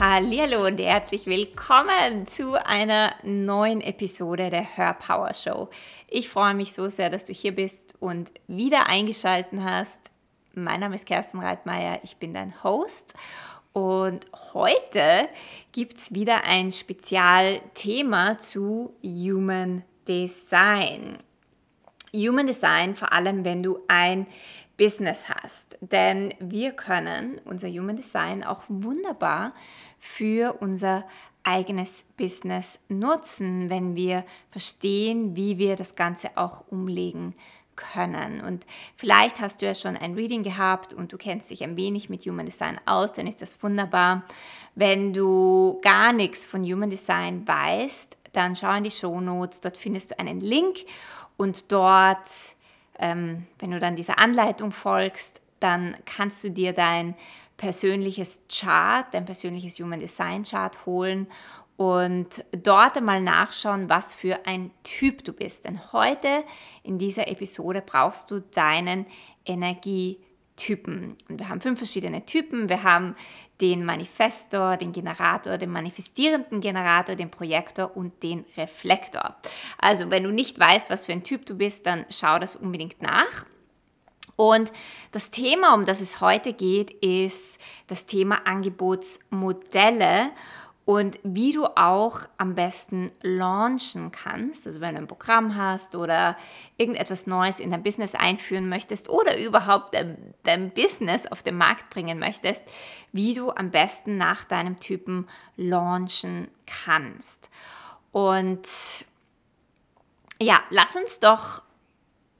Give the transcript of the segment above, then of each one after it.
Hallo und herzlich willkommen zu einer neuen Episode der Hör Power Show. Ich freue mich so sehr, dass du hier bist und wieder eingeschaltet hast. Mein Name ist Kerstin Reitmeier, ich bin dein Host und heute gibt es wieder ein Spezialthema zu Human Design. Human Design, vor allem wenn du ein Business hast. Denn wir können unser Human Design auch wunderbar für unser eigenes Business nutzen, wenn wir verstehen, wie wir das Ganze auch umlegen können. Und vielleicht hast du ja schon ein Reading gehabt und du kennst dich ein wenig mit Human Design aus, dann ist das wunderbar. Wenn du gar nichts von Human Design weißt, dann schau in die Show Notes, dort findest du einen Link und dort, ähm, wenn du dann dieser Anleitung folgst, dann kannst du dir dein persönliches Chart, dein persönliches Human Design Chart holen und dort einmal nachschauen, was für ein Typ du bist. Denn heute in dieser Episode brauchst du deinen Energietypen. Und wir haben fünf verschiedene Typen. Wir haben den Manifestor, den Generator, den manifestierenden Generator, den Projektor und den Reflektor. Also wenn du nicht weißt, was für ein Typ du bist, dann schau das unbedingt nach. Und das Thema, um das es heute geht, ist das Thema Angebotsmodelle und wie du auch am besten launchen kannst. Also wenn du ein Programm hast oder irgendetwas Neues in dein Business einführen möchtest oder überhaupt dein, dein Business auf den Markt bringen möchtest, wie du am besten nach deinem Typen launchen kannst. Und ja, lass uns doch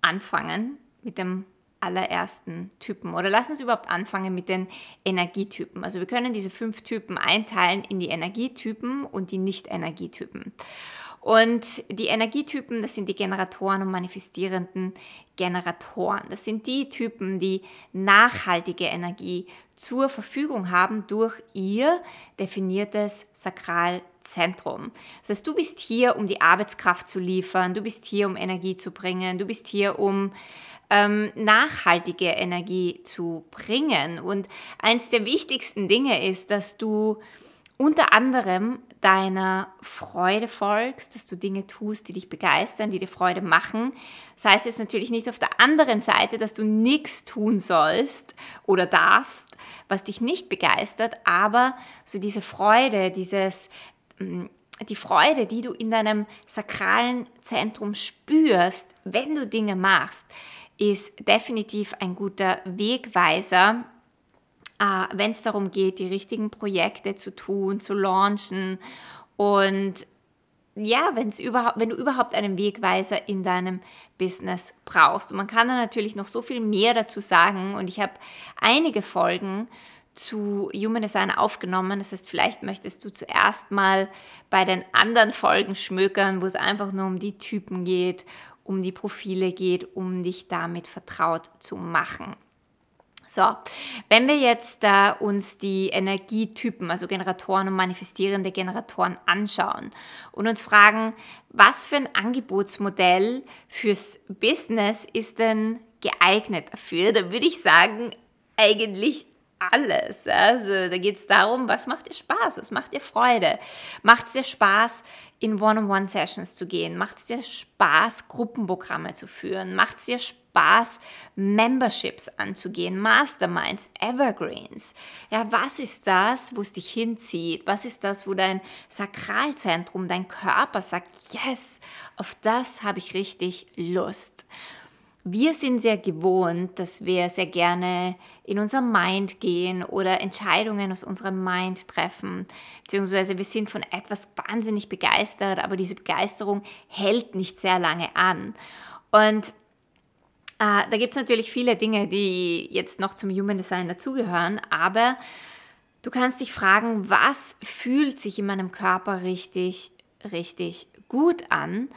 anfangen mit dem allerersten Typen. Oder lass uns überhaupt anfangen mit den Energietypen. Also wir können diese fünf Typen einteilen in die Energietypen und die Nicht-Energietypen. Und die Energietypen, das sind die Generatoren und manifestierenden Generatoren. Das sind die Typen, die nachhaltige Energie zur Verfügung haben durch ihr definiertes Sakralzentrum. Das heißt, du bist hier, um die Arbeitskraft zu liefern, du bist hier, um Energie zu bringen, du bist hier, um ähm, nachhaltige Energie zu bringen. Und eins der wichtigsten Dinge ist, dass du unter anderem deiner Freude folgst, dass du Dinge tust, die dich begeistern, die dir Freude machen. Das heißt jetzt natürlich nicht auf der anderen Seite, dass du nichts tun sollst oder darfst, was dich nicht begeistert, aber so diese Freude, dieses mm, die Freude, die du in deinem sakralen Zentrum spürst, wenn du Dinge machst, ist definitiv ein guter Wegweiser, äh, wenn es darum geht, die richtigen Projekte zu tun, zu launchen und ja, wenn's überhaupt, wenn du überhaupt einen Wegweiser in deinem Business brauchst. Und man kann da natürlich noch so viel mehr dazu sagen. Und ich habe einige Folgen zu Human Design aufgenommen. Das heißt, vielleicht möchtest du zuerst mal bei den anderen Folgen schmökern, wo es einfach nur um die Typen geht um die Profile geht, um dich damit vertraut zu machen. So, wenn wir jetzt äh, uns die Energietypen, also Generatoren und manifestierende Generatoren anschauen und uns fragen, was für ein Angebotsmodell fürs Business ist denn geeignet dafür, dann würde ich sagen, eigentlich alles. Also da geht es darum, was macht dir Spaß, was macht dir Freude? Macht es dir Spaß, in One-on-One-Sessions zu gehen? Macht es dir Spaß, Gruppenprogramme zu führen? Macht es dir Spaß, Memberships anzugehen, Masterminds, Evergreens? Ja, was ist das, wo es dich hinzieht? Was ist das, wo dein Sakralzentrum, dein Körper sagt, yes, auf das habe ich richtig Lust? Wir sind sehr gewohnt, dass wir sehr gerne in unser Mind gehen oder Entscheidungen aus unserem Mind treffen, beziehungsweise wir sind von etwas wahnsinnig begeistert, aber diese Begeisterung hält nicht sehr lange an. Und äh, da gibt es natürlich viele Dinge, die jetzt noch zum Human Design dazugehören, aber du kannst dich fragen, was fühlt sich in meinem Körper richtig, richtig gut an?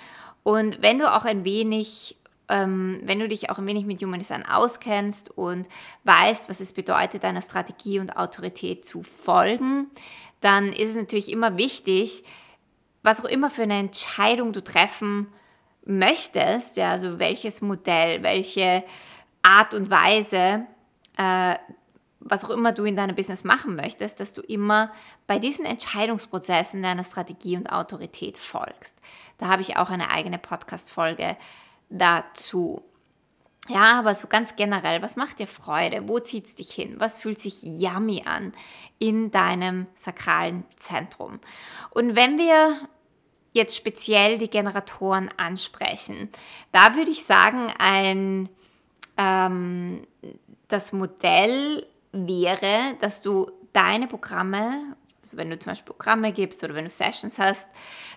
Und wenn du auch ein wenig ähm, wenn du dich auch ein wenig mit Human Design auskennst und weißt, was es bedeutet, deiner Strategie und Autorität zu folgen, dann ist es natürlich immer wichtig, was auch immer für eine Entscheidung du treffen möchtest, ja, also welches Modell, welche Art und Weise, äh, was auch immer du in deinem Business machen möchtest, dass du immer bei diesen Entscheidungsprozessen deiner Strategie und Autorität folgst. Da habe ich auch eine eigene Podcast-Folge dazu. Ja, aber so ganz generell, was macht dir Freude? Wo zieht es dich hin? Was fühlt sich yummy an in deinem sakralen Zentrum? Und wenn wir jetzt speziell die Generatoren ansprechen, da würde ich sagen, ein, ähm, das Modell wäre, dass du deine Programme, also wenn du zum Beispiel Programme gibst oder wenn du Sessions hast,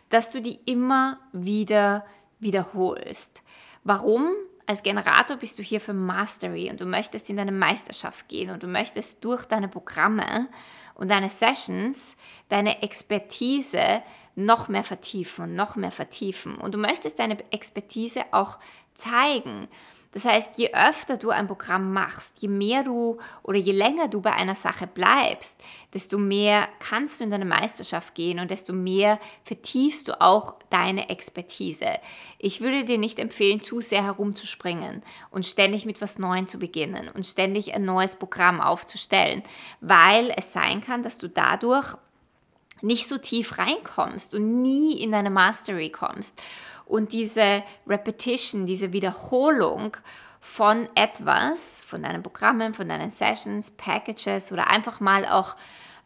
dass du die immer wieder wiederholst. Warum? Als Generator bist du hier für Mastery und du möchtest in deine Meisterschaft gehen und du möchtest durch deine Programme und deine Sessions deine Expertise noch mehr vertiefen und noch mehr vertiefen. Und du möchtest deine Expertise auch zeigen. Das heißt, je öfter du ein Programm machst, je mehr du oder je länger du bei einer Sache bleibst, desto mehr kannst du in deine Meisterschaft gehen und desto mehr vertiefst du auch deine Expertise. Ich würde dir nicht empfehlen, zu sehr herumzuspringen und ständig mit was Neuem zu beginnen und ständig ein neues Programm aufzustellen, weil es sein kann, dass du dadurch nicht so tief reinkommst und nie in deine Mastery kommst. Und diese Repetition, diese Wiederholung von etwas, von deinen Programmen, von deinen Sessions, Packages oder einfach mal auch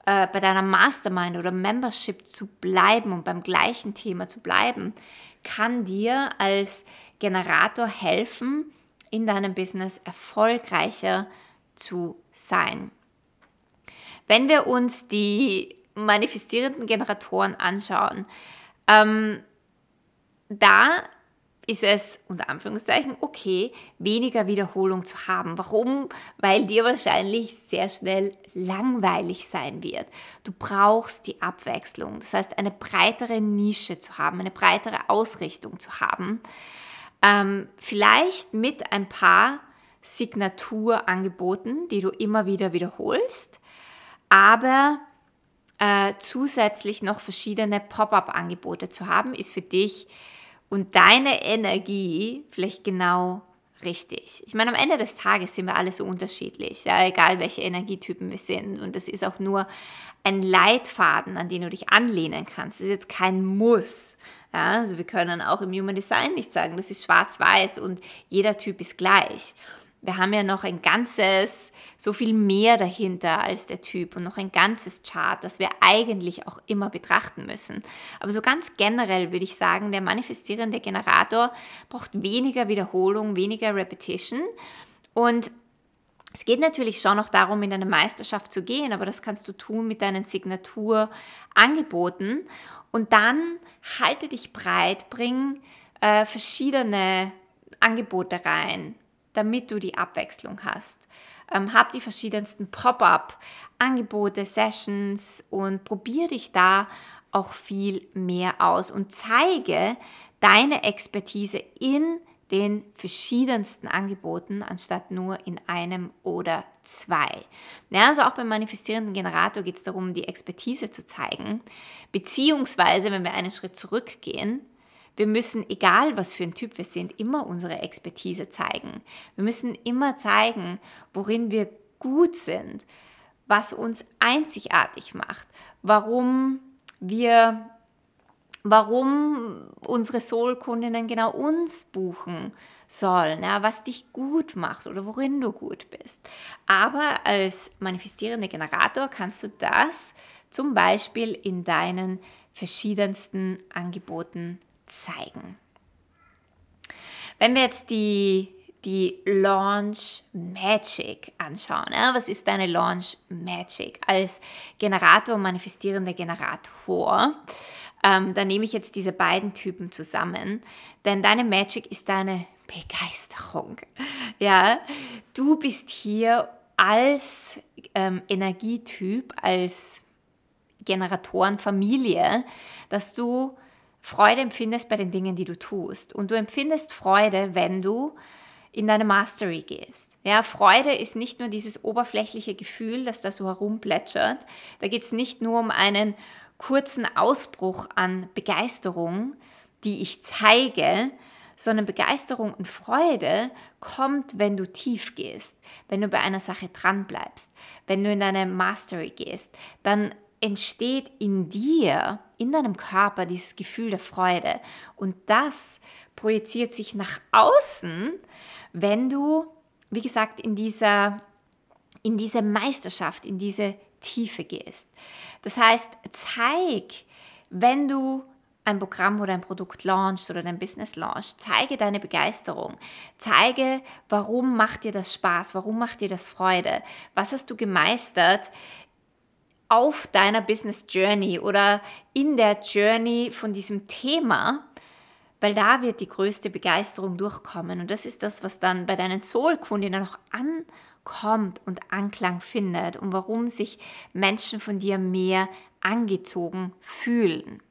äh, bei deiner Mastermind oder Membership zu bleiben und beim gleichen Thema zu bleiben, kann dir als Generator helfen, in deinem Business erfolgreicher zu sein. Wenn wir uns die manifestierenden Generatoren anschauen, ähm, da ist es unter Anführungszeichen okay, weniger Wiederholung zu haben. Warum? Weil dir wahrscheinlich sehr schnell langweilig sein wird. Du brauchst die Abwechslung, das heißt eine breitere Nische zu haben, eine breitere Ausrichtung zu haben. Ähm, vielleicht mit ein paar Signaturangeboten, die du immer wieder wiederholst, aber äh, zusätzlich noch verschiedene Pop-up-Angebote zu haben, ist für dich und deine Energie vielleicht genau richtig. Ich meine, am Ende des Tages sind wir alle so unterschiedlich, ja, egal welche Energietypen wir sind. Und das ist auch nur ein Leitfaden, an den du dich anlehnen kannst. Das ist jetzt kein Muss. Ja, also wir können auch im Human Design nicht sagen, das ist schwarz-weiß und jeder Typ ist gleich wir haben ja noch ein ganzes, so viel mehr dahinter als der Typ und noch ein ganzes Chart, das wir eigentlich auch immer betrachten müssen. Aber so ganz generell würde ich sagen, der manifestierende Generator braucht weniger Wiederholung, weniger Repetition. Und es geht natürlich schon noch darum, in eine Meisterschaft zu gehen, aber das kannst du tun mit deinen Signaturangeboten und dann halte dich breit, bring äh, verschiedene Angebote rein, damit du die Abwechslung hast. Ähm, hab die verschiedensten Pop-up-Angebote, Sessions und probier dich da auch viel mehr aus und zeige deine Expertise in den verschiedensten Angeboten, anstatt nur in einem oder zwei. Ja, also auch beim manifestierenden Generator geht es darum, die Expertise zu zeigen, beziehungsweise, wenn wir einen Schritt zurückgehen, wir müssen, egal was für ein Typ wir sind, immer unsere Expertise zeigen. Wir müssen immer zeigen, worin wir gut sind, was uns einzigartig macht, warum wir, warum unsere Soul-Kundinnen genau uns buchen sollen, ja, was dich gut macht oder worin du gut bist. Aber als manifestierender Generator kannst du das zum Beispiel in deinen verschiedensten Angeboten zeigen. Wenn wir jetzt die, die Launch Magic anschauen, ja, was ist deine Launch Magic als Generator, manifestierender Generator? Ähm, dann nehme ich jetzt diese beiden Typen zusammen, denn deine Magic ist deine Begeisterung. Ja, du bist hier als ähm, Energietyp, als Generatorenfamilie, dass du Freude empfindest bei den Dingen, die du tust. Und du empfindest Freude, wenn du in deine Mastery gehst. Ja, Freude ist nicht nur dieses oberflächliche Gefühl, das da so herumplätschert. Da geht es nicht nur um einen kurzen Ausbruch an Begeisterung, die ich zeige, sondern Begeisterung und Freude kommt, wenn du tief gehst, wenn du bei einer Sache dran bleibst, wenn du in deine Mastery gehst, dann entsteht in dir, in deinem Körper dieses Gefühl der Freude und das projiziert sich nach außen, wenn du, wie gesagt, in dieser in diese Meisterschaft, in diese Tiefe gehst. Das heißt, zeig, wenn du ein Programm oder ein Produkt launchst oder dein Business launchst, zeige deine Begeisterung. Zeige, warum macht dir das Spaß, warum macht dir das Freude, was hast du gemeistert auf deiner Business Journey oder in der Journey von diesem Thema, weil da wird die größte Begeisterung durchkommen und das ist das, was dann bei deinen Soul-Kundinnen noch ankommt und Anklang findet und warum sich Menschen von dir mehr angezogen fühlen.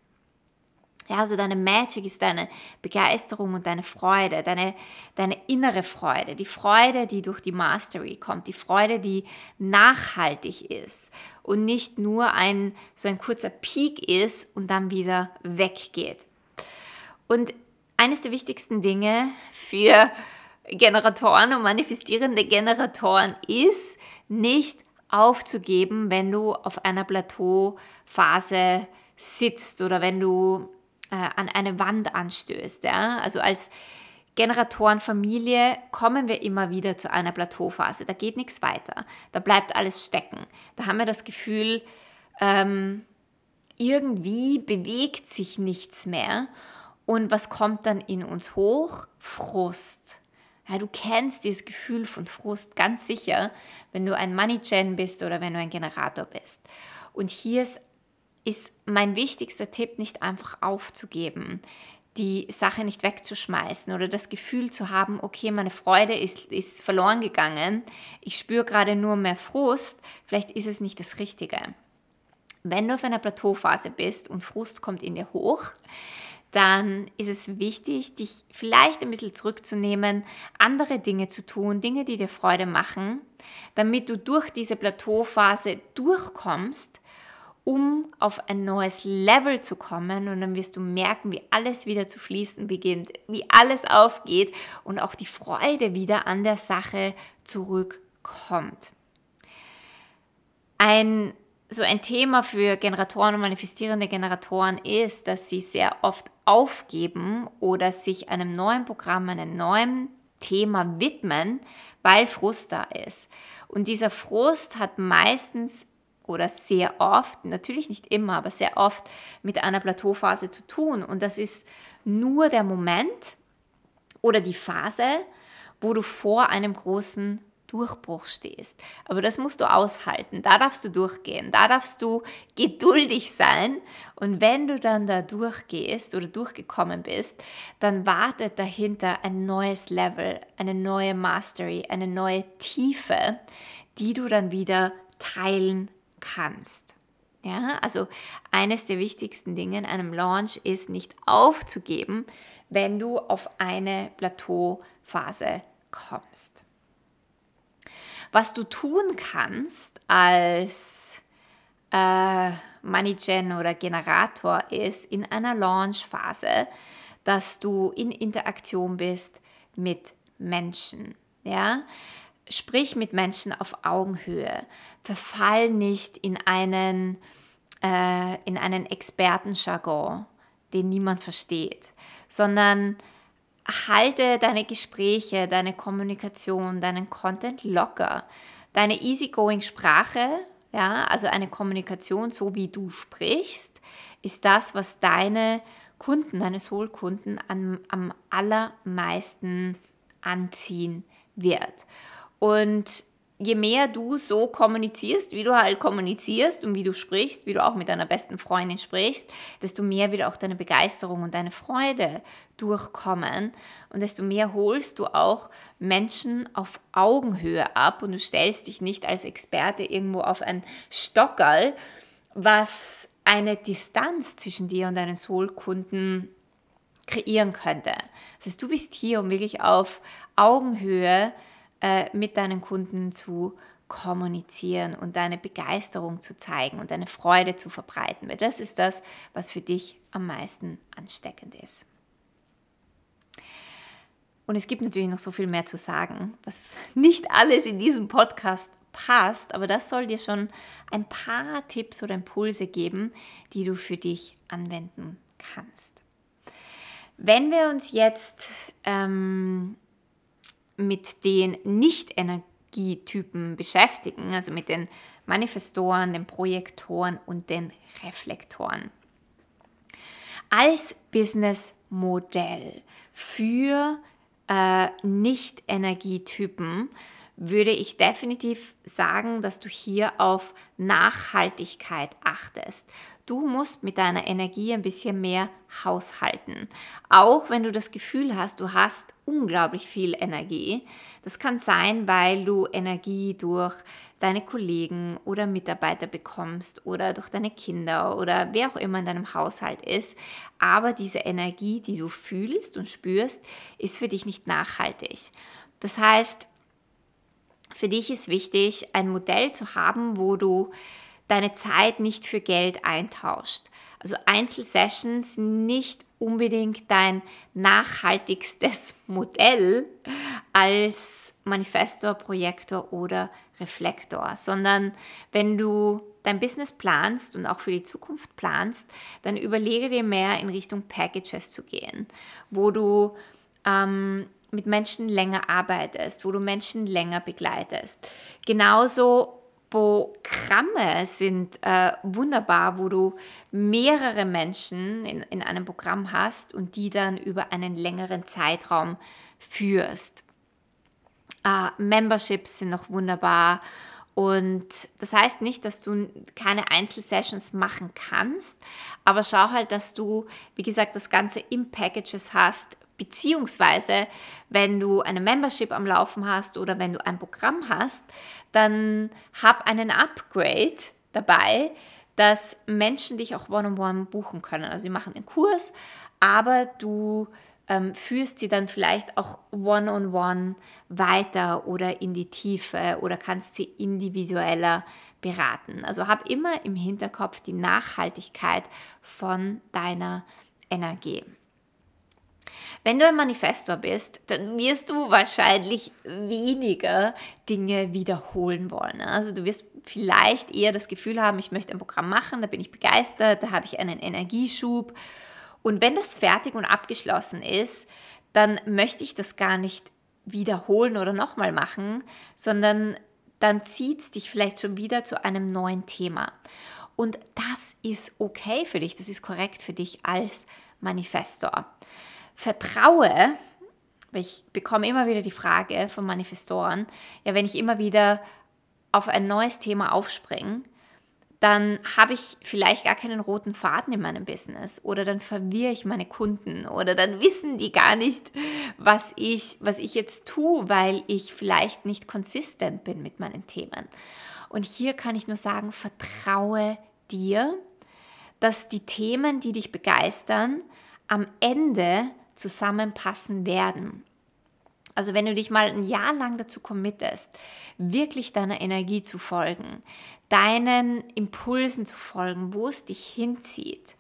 Ja, also deine Magic ist deine Begeisterung und deine Freude, deine, deine innere Freude, die Freude, die durch die Mastery kommt, die Freude, die nachhaltig ist und nicht nur ein so ein kurzer Peak ist und dann wieder weggeht. Und eines der wichtigsten Dinge für Generatoren und manifestierende Generatoren ist, nicht aufzugeben, wenn du auf einer Plateauphase sitzt oder wenn du äh, an eine Wand anstößt. Ja? Also als Generatorenfamilie kommen wir immer wieder zu einer Plateauphase. Da geht nichts weiter. Da bleibt alles stecken. Da haben wir das Gefühl, ähm, irgendwie bewegt sich nichts mehr. Und was kommt dann in uns hoch? Frust. Ja, du kennst dieses Gefühl von Frust ganz sicher, wenn du ein Money Gen bist oder wenn du ein Generator bist. Und hier ist ist mein wichtigster Tipp, nicht einfach aufzugeben, die Sache nicht wegzuschmeißen oder das Gefühl zu haben, okay, meine Freude ist, ist verloren gegangen, ich spüre gerade nur mehr Frust, vielleicht ist es nicht das Richtige. Wenn du auf einer Plateauphase bist und Frust kommt in dir hoch, dann ist es wichtig, dich vielleicht ein bisschen zurückzunehmen, andere Dinge zu tun, Dinge, die dir Freude machen, damit du durch diese Plateauphase durchkommst um auf ein neues Level zu kommen und dann wirst du merken, wie alles wieder zu fließen beginnt, wie alles aufgeht und auch die Freude wieder an der Sache zurückkommt. Ein so ein Thema für Generatoren und manifestierende Generatoren ist, dass sie sehr oft aufgeben oder sich einem neuen Programm, einem neuen Thema widmen, weil Frust da ist. Und dieser Frust hat meistens oder sehr oft, natürlich nicht immer, aber sehr oft mit einer Plateauphase zu tun. Und das ist nur der Moment oder die Phase, wo du vor einem großen Durchbruch stehst. Aber das musst du aushalten, da darfst du durchgehen, da darfst du geduldig sein. Und wenn du dann da durchgehst oder durchgekommen bist, dann wartet dahinter ein neues Level, eine neue Mastery, eine neue Tiefe, die du dann wieder teilen kannst. Ja, also eines der wichtigsten Dinge in einem Launch ist nicht aufzugeben, wenn du auf eine Plateauphase kommst. Was du tun kannst als äh, Moneygen oder Generator ist in einer Launchphase, dass du in Interaktion bist mit Menschen. Ja? Sprich mit Menschen auf Augenhöhe verfall nicht in einen, äh, in einen Expertenjargon, den niemand versteht, sondern halte deine Gespräche, deine Kommunikation, deinen Content locker. Deine easygoing Sprache, ja, also eine Kommunikation, so wie du sprichst, ist das, was deine Kunden, deine Soul-Kunden am, am allermeisten anziehen wird. Und je mehr du so kommunizierst, wie du halt kommunizierst und wie du sprichst, wie du auch mit deiner besten Freundin sprichst, desto mehr wird auch deine Begeisterung und deine Freude durchkommen und desto mehr holst du auch Menschen auf Augenhöhe ab und du stellst dich nicht als Experte irgendwo auf ein Stockerl, was eine Distanz zwischen dir und deinen Soul-Kunden kreieren könnte. Das heißt, du bist hier, um wirklich auf Augenhöhe äh, mit deinen Kunden zu kommunizieren und deine Begeisterung zu zeigen und deine Freude zu verbreiten, weil das ist das, was für dich am meisten ansteckend ist. Und es gibt natürlich noch so viel mehr zu sagen, was nicht alles in diesem Podcast passt, aber das soll dir schon ein paar Tipps oder Impulse geben, die du für dich anwenden kannst. Wenn wir uns jetzt ähm, mit den Nicht-Energietypen beschäftigen, also mit den Manifestoren, den Projektoren und den Reflektoren. Als Businessmodell für äh, Nicht-Energietypen würde ich definitiv sagen, dass du hier auf Nachhaltigkeit achtest. Du musst mit deiner Energie ein bisschen mehr haushalten. Auch wenn du das Gefühl hast, du hast unglaublich viel Energie. Das kann sein, weil du Energie durch deine Kollegen oder Mitarbeiter bekommst oder durch deine Kinder oder wer auch immer in deinem Haushalt ist. Aber diese Energie, die du fühlst und spürst, ist für dich nicht nachhaltig. Das heißt, für dich ist wichtig, ein Modell zu haben, wo du deine Zeit nicht für Geld eintauscht. Also Einzelsessions nicht unbedingt dein nachhaltigstes Modell als Manifestor, Projektor oder Reflektor, sondern wenn du dein Business planst und auch für die Zukunft planst, dann überlege dir mehr in Richtung Packages zu gehen, wo du ähm, mit Menschen länger arbeitest, wo du Menschen länger begleitest. Genauso Programme sind äh, wunderbar, wo du mehrere Menschen in, in einem Programm hast und die dann über einen längeren Zeitraum führst. Äh, Memberships sind noch wunderbar. Und das heißt nicht, dass du keine Einzelsessions machen kannst, aber schau halt, dass du, wie gesagt, das Ganze im Packages hast, Beziehungsweise, wenn du eine Membership am Laufen hast oder wenn du ein Programm hast, dann hab einen Upgrade dabei, dass Menschen dich auch one-on-one -on -one buchen können. Also sie machen einen Kurs, aber du ähm, führst sie dann vielleicht auch one-on-one -on -one weiter oder in die Tiefe oder kannst sie individueller beraten. Also hab immer im Hinterkopf die Nachhaltigkeit von deiner Energie. Wenn du ein Manifestor bist, dann wirst du wahrscheinlich weniger Dinge wiederholen wollen. Also du wirst vielleicht eher das Gefühl haben, ich möchte ein Programm machen, da bin ich begeistert, da habe ich einen Energieschub. Und wenn das fertig und abgeschlossen ist, dann möchte ich das gar nicht wiederholen oder nochmal machen, sondern dann zieht es dich vielleicht schon wieder zu einem neuen Thema. Und das ist okay für dich, das ist korrekt für dich als Manifestor vertraue, ich bekomme immer wieder die Frage von Manifestoren, ja, wenn ich immer wieder auf ein neues Thema aufspringe, dann habe ich vielleicht gar keinen roten Faden in meinem Business oder dann verwirre ich meine Kunden oder dann wissen die gar nicht, was ich, was ich jetzt tue, weil ich vielleicht nicht konsistent bin mit meinen Themen. Und hier kann ich nur sagen, vertraue dir, dass die Themen, die dich begeistern, am Ende zusammenpassen werden. Also wenn du dich mal ein Jahr lang dazu committest, wirklich deiner Energie zu folgen, deinen Impulsen zu folgen, wo es dich hinzieht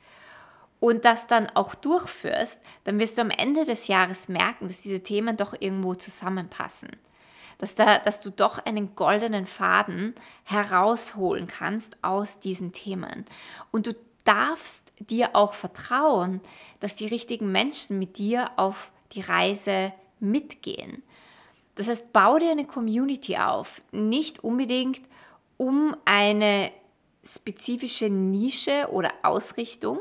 und das dann auch durchführst, dann wirst du am Ende des Jahres merken, dass diese Themen doch irgendwo zusammenpassen. Dass, da, dass du doch einen goldenen Faden herausholen kannst aus diesen Themen. Und du darfst dir auch vertrauen, dass die richtigen Menschen mit dir auf die Reise mitgehen. Das heißt, bau dir eine Community auf, nicht unbedingt um eine spezifische Nische oder Ausrichtung,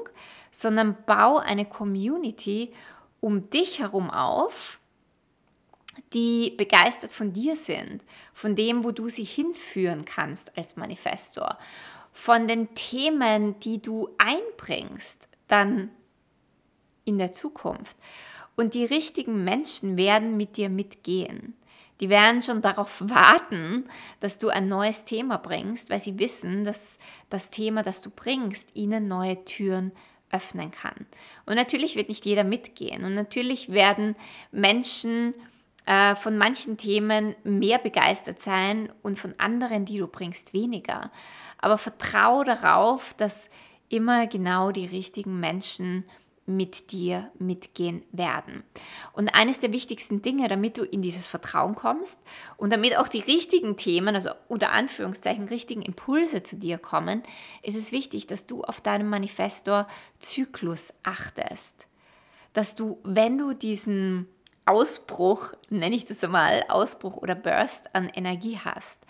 sondern bau eine Community um dich herum auf, die begeistert von dir sind, von dem, wo du sie hinführen kannst als Manifestor von den Themen, die du einbringst, dann in der Zukunft. Und die richtigen Menschen werden mit dir mitgehen. Die werden schon darauf warten, dass du ein neues Thema bringst, weil sie wissen, dass das Thema, das du bringst, ihnen neue Türen öffnen kann. Und natürlich wird nicht jeder mitgehen. Und natürlich werden Menschen äh, von manchen Themen mehr begeistert sein und von anderen, die du bringst, weniger aber vertraue darauf, dass immer genau die richtigen Menschen mit dir mitgehen werden. Und eines der wichtigsten Dinge, damit du in dieses Vertrauen kommst und damit auch die richtigen Themen, also unter Anführungszeichen richtigen Impulse zu dir kommen, ist es wichtig, dass du auf deinem Manifestor Zyklus achtest. Dass du, wenn du diesen Ausbruch, nenne ich das einmal, Ausbruch oder Burst an Energie hast,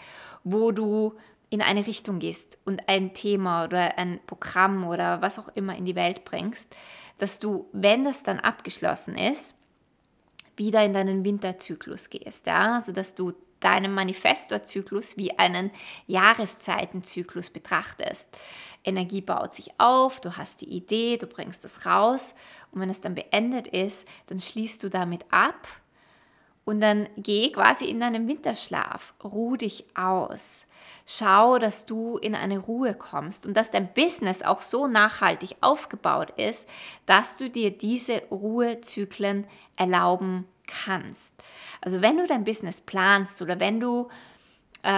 wo du in eine Richtung gehst und ein Thema oder ein Programm oder was auch immer in die Welt bringst, dass du, wenn das dann abgeschlossen ist, wieder in deinen Winterzyklus gehst, ja, also dass du deinen Manifestorzyklus wie einen Jahreszeitenzyklus betrachtest. Energie baut sich auf, du hast die Idee, du bringst das raus und wenn es dann beendet ist, dann schließt du damit ab und dann geh quasi in deinen Winterschlaf, ruh dich aus. Schau, dass du in eine Ruhe kommst und dass dein Business auch so nachhaltig aufgebaut ist, dass du dir diese Ruhezyklen erlauben kannst. Also wenn du dein Business planst oder wenn du äh,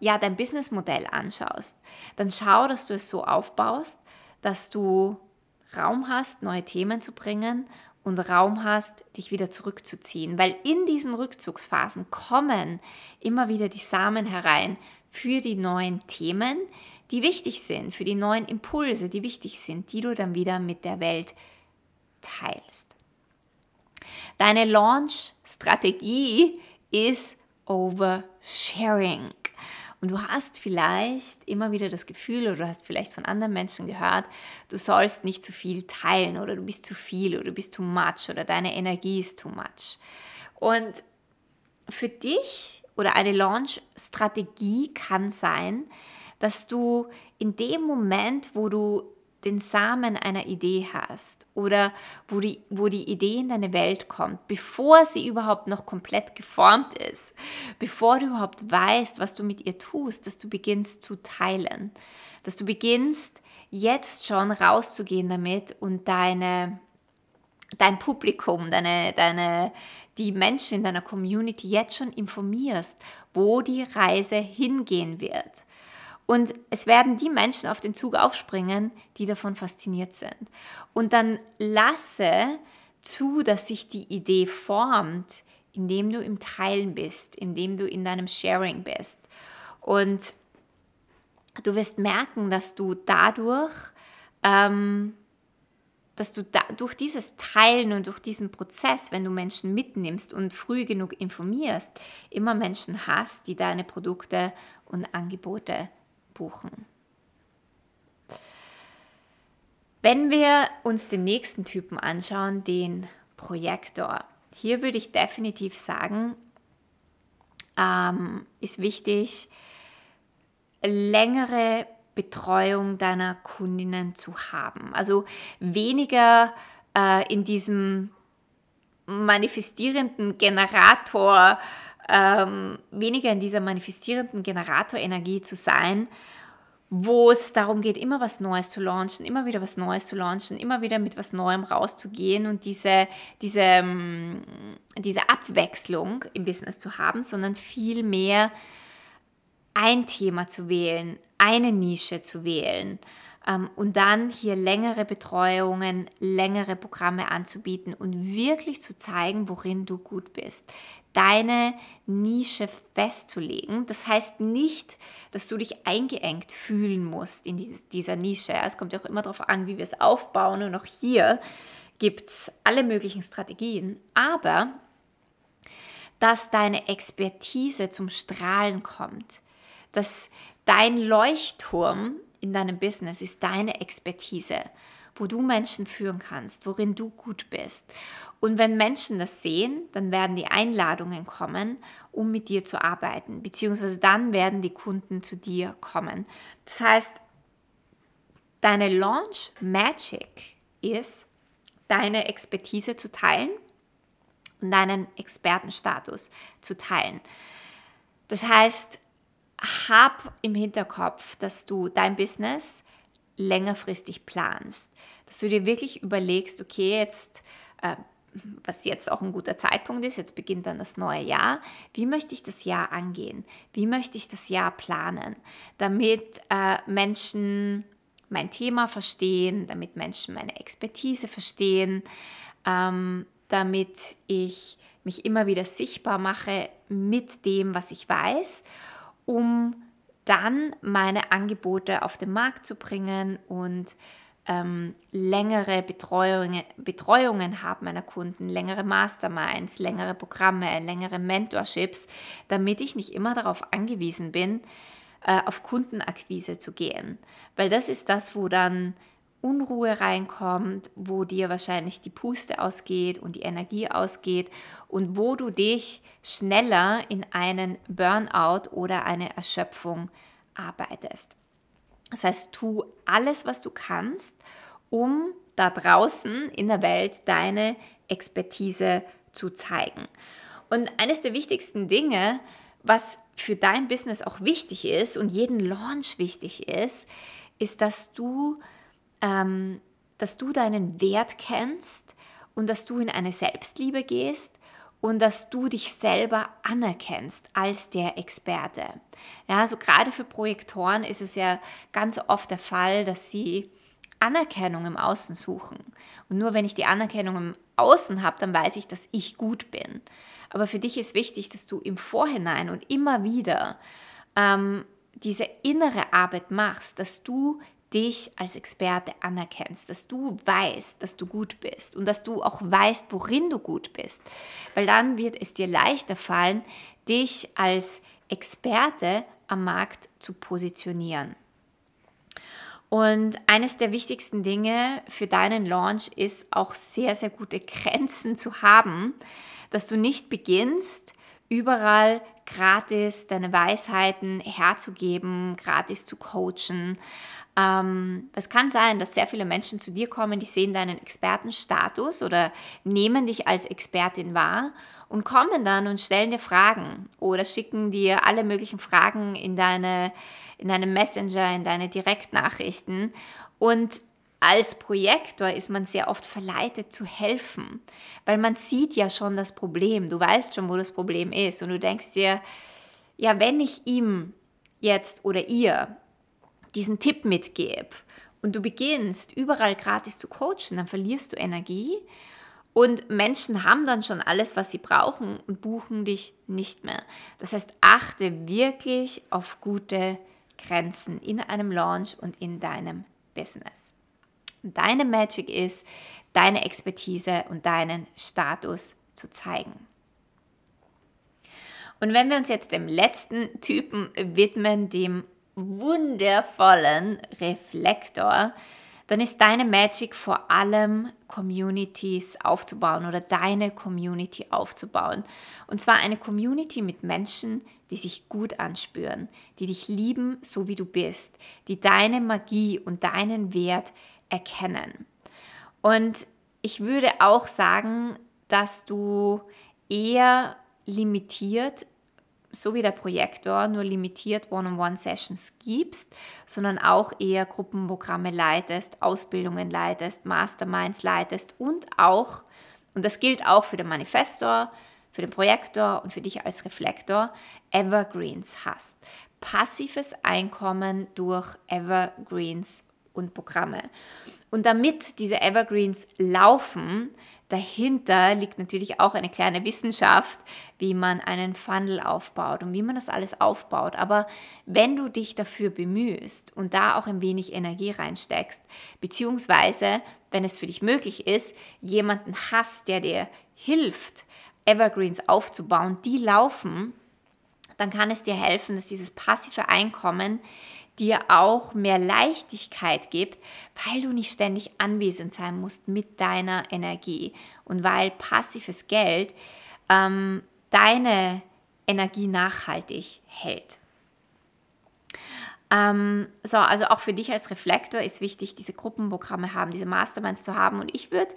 ja dein Businessmodell anschaust, dann schau, dass du es so aufbaust, dass du Raum hast, neue Themen zu bringen und Raum hast, dich wieder zurückzuziehen. Weil in diesen Rückzugsphasen kommen immer wieder die Samen herein für die neuen Themen, die wichtig sind, für die neuen Impulse, die wichtig sind, die du dann wieder mit der Welt teilst. Deine Launch-Strategie ist Oversharing. Und du hast vielleicht immer wieder das Gefühl oder du hast vielleicht von anderen Menschen gehört, du sollst nicht zu viel teilen oder du bist zu viel oder du bist too much oder deine Energie ist too much. Und für dich oder eine Launch-Strategie kann sein, dass du in dem Moment, wo du den Samen einer Idee hast oder wo die, wo die Idee in deine Welt kommt, bevor sie überhaupt noch komplett geformt ist, bevor du überhaupt weißt, was du mit ihr tust, dass du beginnst zu teilen, dass du beginnst jetzt schon rauszugehen damit und deine, dein Publikum, deine, deine, die Menschen in deiner Community jetzt schon informierst, wo die Reise hingehen wird. Und es werden die Menschen auf den Zug aufspringen, die davon fasziniert sind. Und dann lasse zu, dass sich die Idee formt, indem du im Teilen bist, indem du in deinem Sharing bist. Und du wirst merken, dass du dadurch ähm, dass du da, durch dieses Teilen und durch diesen Prozess, wenn du Menschen mitnimmst und früh genug informierst, immer Menschen hast, die deine Produkte und Angebote buchen. Wenn wir uns den nächsten Typen anschauen, den Projektor, hier würde ich definitiv sagen, ähm, ist wichtig, längere Betreuung deiner Kundinnen zu haben. Also weniger äh, in diesem manifestierenden Generator, ähm, weniger in dieser manifestierenden Generator-Energie zu sein, wo es darum geht, immer was Neues zu launchen, immer wieder was Neues zu launchen, immer wieder mit was Neuem rauszugehen und diese, diese, ähm, diese Abwechslung im Business zu haben, sondern viel mehr ein Thema zu wählen, eine Nische zu wählen ähm, und dann hier längere Betreuungen, längere Programme anzubieten und wirklich zu zeigen, worin du gut bist. Deine Nische festzulegen. Das heißt nicht, dass du dich eingeengt fühlen musst in dieser Nische. Es kommt ja auch immer darauf an, wie wir es aufbauen. Und auch hier gibt es alle möglichen Strategien. Aber dass deine Expertise zum Strahlen kommt, dass dein Leuchtturm in deinem Business ist deine Expertise, wo du Menschen führen kannst, worin du gut bist. Und wenn Menschen das sehen, dann werden die Einladungen kommen, um mit dir zu arbeiten, beziehungsweise dann werden die Kunden zu dir kommen. Das heißt, deine Launch Magic ist, deine Expertise zu teilen und deinen Expertenstatus zu teilen. Das heißt, hab im Hinterkopf, dass du dein Business längerfristig planst, dass du dir wirklich überlegst, okay, jetzt, äh, was jetzt auch ein guter Zeitpunkt ist, jetzt beginnt dann das neue Jahr, wie möchte ich das Jahr angehen? Wie möchte ich das Jahr planen, damit äh, Menschen mein Thema verstehen, damit Menschen meine Expertise verstehen, ähm, damit ich mich immer wieder sichtbar mache mit dem, was ich weiß, um dann meine Angebote auf den Markt zu bringen und ähm, längere Betreuungen, Betreuungen haben meiner Kunden, längere Masterminds, längere Programme, längere Mentorships, damit ich nicht immer darauf angewiesen bin, äh, auf Kundenakquise zu gehen. Weil das ist das, wo dann Unruhe reinkommt, wo dir wahrscheinlich die Puste ausgeht und die Energie ausgeht und wo du dich schneller in einen Burnout oder eine Erschöpfung arbeitest. Das heißt, tu alles, was du kannst, um da draußen in der Welt deine Expertise zu zeigen. Und eines der wichtigsten Dinge, was für dein Business auch wichtig ist und jeden Launch wichtig ist, ist, dass du, ähm, dass du deinen Wert kennst und dass du in eine Selbstliebe gehst und dass du dich selber anerkennst als der Experte. Ja, also gerade für Projektoren ist es ja ganz oft der Fall, dass sie Anerkennung im Außen suchen. Und nur wenn ich die Anerkennung im Außen habe, dann weiß ich, dass ich gut bin. Aber für dich ist wichtig, dass du im Vorhinein und immer wieder ähm, diese innere Arbeit machst, dass du dich als Experte anerkennst, dass du weißt, dass du gut bist und dass du auch weißt, worin du gut bist. Weil dann wird es dir leichter fallen, dich als Experte am Markt zu positionieren. Und eines der wichtigsten Dinge für deinen Launch ist auch sehr, sehr gute Grenzen zu haben, dass du nicht beginnst, überall gratis deine Weisheiten herzugeben, gratis zu coachen, ähm, es kann sein, dass sehr viele Menschen zu dir kommen, die sehen deinen Expertenstatus oder nehmen dich als Expertin wahr und kommen dann und stellen dir Fragen oder schicken dir alle möglichen Fragen in deine, in deine Messenger, in deine Direktnachrichten. Und als Projektor ist man sehr oft verleitet zu helfen, weil man sieht ja schon das Problem, du weißt schon, wo das Problem ist und du denkst dir, ja, wenn ich ihm jetzt oder ihr diesen Tipp mitgebe und du beginnst überall gratis zu coachen, dann verlierst du Energie und Menschen haben dann schon alles, was sie brauchen und buchen dich nicht mehr. Das heißt, achte wirklich auf gute Grenzen in einem Launch und in deinem Business. Deine Magic ist, deine Expertise und deinen Status zu zeigen. Und wenn wir uns jetzt dem letzten Typen widmen, dem wundervollen Reflektor, dann ist deine Magic vor allem Communities aufzubauen oder deine Community aufzubauen. Und zwar eine Community mit Menschen, die sich gut anspüren, die dich lieben, so wie du bist, die deine Magie und deinen Wert erkennen. Und ich würde auch sagen, dass du eher limitiert so wie der Projektor nur limitiert One-on-One-Sessions gibst, sondern auch eher Gruppenprogramme leitest, Ausbildungen leitest, Masterminds leitest und auch, und das gilt auch für den Manifestor, für den Projektor und für dich als Reflektor, Evergreens hast. Passives Einkommen durch Evergreens und Programme. Und damit diese Evergreens laufen, dahinter liegt natürlich auch eine kleine Wissenschaft, wie man einen Funnel aufbaut und wie man das alles aufbaut. Aber wenn du dich dafür bemühst und da auch ein wenig Energie reinsteckst, beziehungsweise, wenn es für dich möglich ist, jemanden hast, der dir hilft, Evergreens aufzubauen, die laufen, dann kann es dir helfen, dass dieses passive Einkommen dir auch mehr Leichtigkeit gibt, weil du nicht ständig anwesend sein musst mit deiner Energie und weil passives Geld ähm, deine Energie nachhaltig hält. Ähm, so, also auch für dich als Reflektor ist wichtig, diese Gruppenprogramme haben, diese Masterminds zu haben. Und ich würde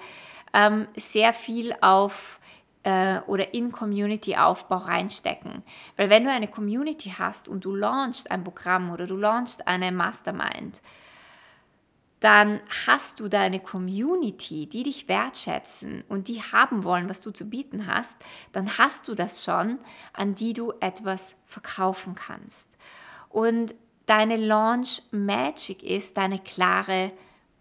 ähm, sehr viel auf äh, oder in Community-Aufbau reinstecken. Weil wenn du eine Community hast und du launchst ein Programm oder du launchst eine Mastermind, dann hast du deine Community, die dich wertschätzen und die haben wollen, was du zu bieten hast, dann hast du das schon, an die du etwas verkaufen kannst. Und deine Launch Magic ist deine klare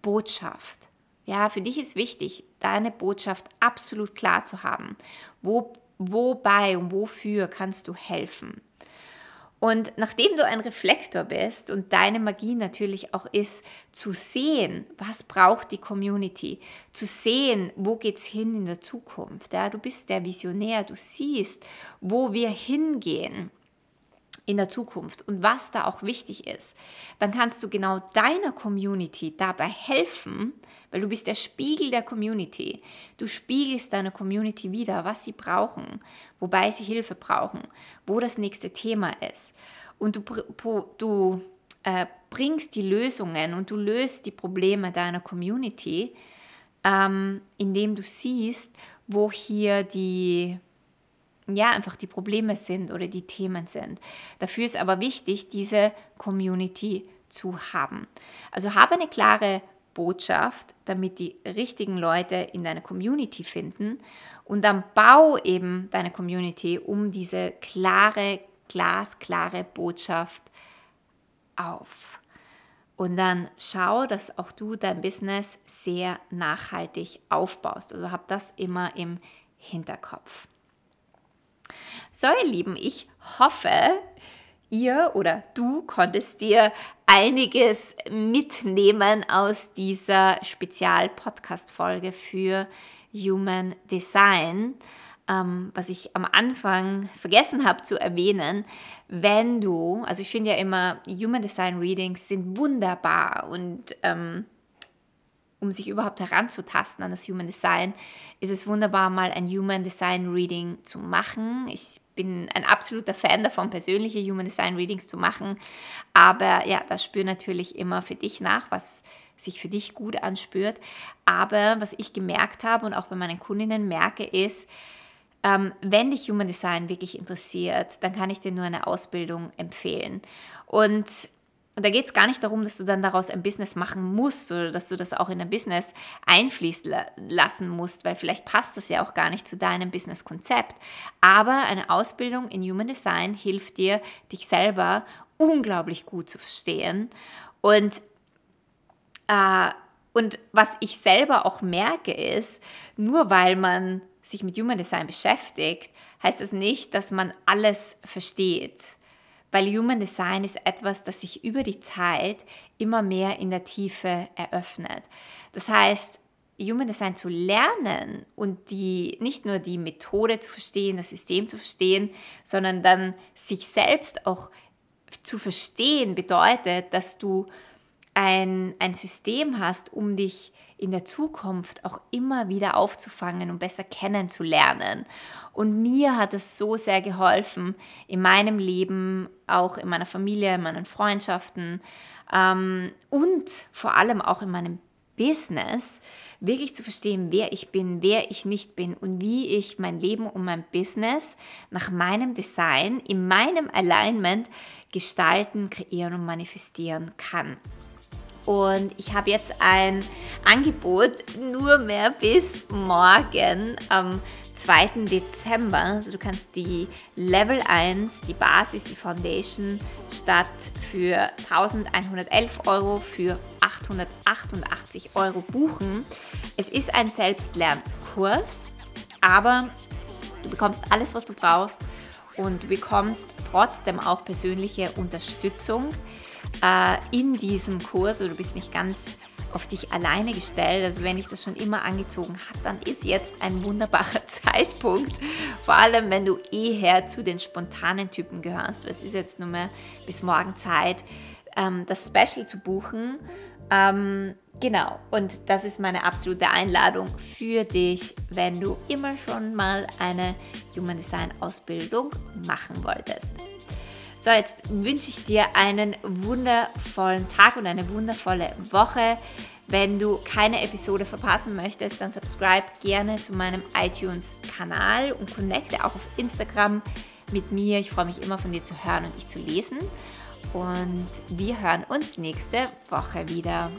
Botschaft. Ja, für dich ist wichtig, deine Botschaft absolut klar zu haben. Wo, wobei und wofür kannst du helfen? Und nachdem du ein Reflektor bist und deine Magie natürlich auch ist, zu sehen, was braucht die Community, zu sehen, wo geht's hin in der Zukunft. Ja, du bist der Visionär, du siehst, wo wir hingehen in der Zukunft und was da auch wichtig ist, dann kannst du genau deiner Community dabei helfen, weil du bist der Spiegel der Community. Du spiegelst deiner Community wieder, was sie brauchen, wobei sie Hilfe brauchen, wo das nächste Thema ist. Und du, du äh, bringst die Lösungen und du löst die Probleme deiner Community, ähm, indem du siehst, wo hier die ja, einfach die Probleme sind oder die Themen sind. Dafür ist aber wichtig, diese Community zu haben. Also habe eine klare Botschaft, damit die richtigen Leute in deiner Community finden und dann bau eben deine Community um diese klare, glasklare Botschaft auf. Und dann schau, dass auch du dein Business sehr nachhaltig aufbaust. Also hab das immer im Hinterkopf. So, ihr Lieben, ich hoffe, ihr oder du konntest dir einiges mitnehmen aus dieser Spezial-Podcast-Folge für Human Design. Ähm, was ich am Anfang vergessen habe zu erwähnen, wenn du, also ich finde ja immer, Human Design Readings sind wunderbar und ähm, um sich überhaupt heranzutasten an das Human Design, ist es wunderbar, mal ein Human Design Reading zu machen. Ich bin ein absoluter Fan davon, persönliche Human Design Readings zu machen. Aber ja, das spürt natürlich immer für dich nach, was sich für dich gut anspürt. Aber was ich gemerkt habe und auch bei meinen Kundinnen merke, ist, ähm, wenn dich Human Design wirklich interessiert, dann kann ich dir nur eine Ausbildung empfehlen. Und und da geht es gar nicht darum, dass du dann daraus ein Business machen musst oder dass du das auch in ein Business einfließen lassen musst, weil vielleicht passt das ja auch gar nicht zu deinem Businesskonzept. Aber eine Ausbildung in Human Design hilft dir, dich selber unglaublich gut zu verstehen. Und, äh, und was ich selber auch merke ist, nur weil man sich mit Human Design beschäftigt, heißt das nicht, dass man alles versteht weil Human Design ist etwas, das sich über die Zeit immer mehr in der Tiefe eröffnet. Das heißt, Human Design zu lernen und die, nicht nur die Methode zu verstehen, das System zu verstehen, sondern dann sich selbst auch zu verstehen, bedeutet, dass du ein, ein System hast, um dich in der Zukunft auch immer wieder aufzufangen und besser kennenzulernen. Und mir hat es so sehr geholfen in meinem Leben, auch in meiner Familie, in meinen Freundschaften ähm, und vor allem auch in meinem Business, wirklich zu verstehen, wer ich bin, wer ich nicht bin und wie ich mein Leben und mein Business nach meinem Design, in meinem Alignment gestalten, kreieren und manifestieren kann. Und ich habe jetzt ein Angebot nur mehr bis morgen am 2. Dezember. Also du kannst die Level 1, die Basis, die Foundation statt für 1111 Euro für 888 Euro buchen. Es ist ein Selbstlernkurs, aber du bekommst alles, was du brauchst und du bekommst trotzdem auch persönliche Unterstützung äh, in diesem Kurs oder du bist nicht ganz auf dich alleine gestellt. Also wenn ich das schon immer angezogen habe, dann ist jetzt ein wunderbarer Zeitpunkt. Vor allem, wenn du eher zu den spontanen Typen gehörst. Es ist jetzt nur mehr bis morgen Zeit, ähm, das Special zu buchen. Ähm, genau, und das ist meine absolute Einladung für dich, wenn du immer schon mal eine Human Design Ausbildung machen wolltest. So, jetzt wünsche ich dir einen wundervollen Tag und eine wundervolle Woche. Wenn du keine Episode verpassen möchtest, dann subscribe gerne zu meinem iTunes-Kanal und connecte auch auf Instagram mit mir. Ich freue mich immer von dir zu hören und dich zu lesen. Und wir hören uns nächste Woche wieder.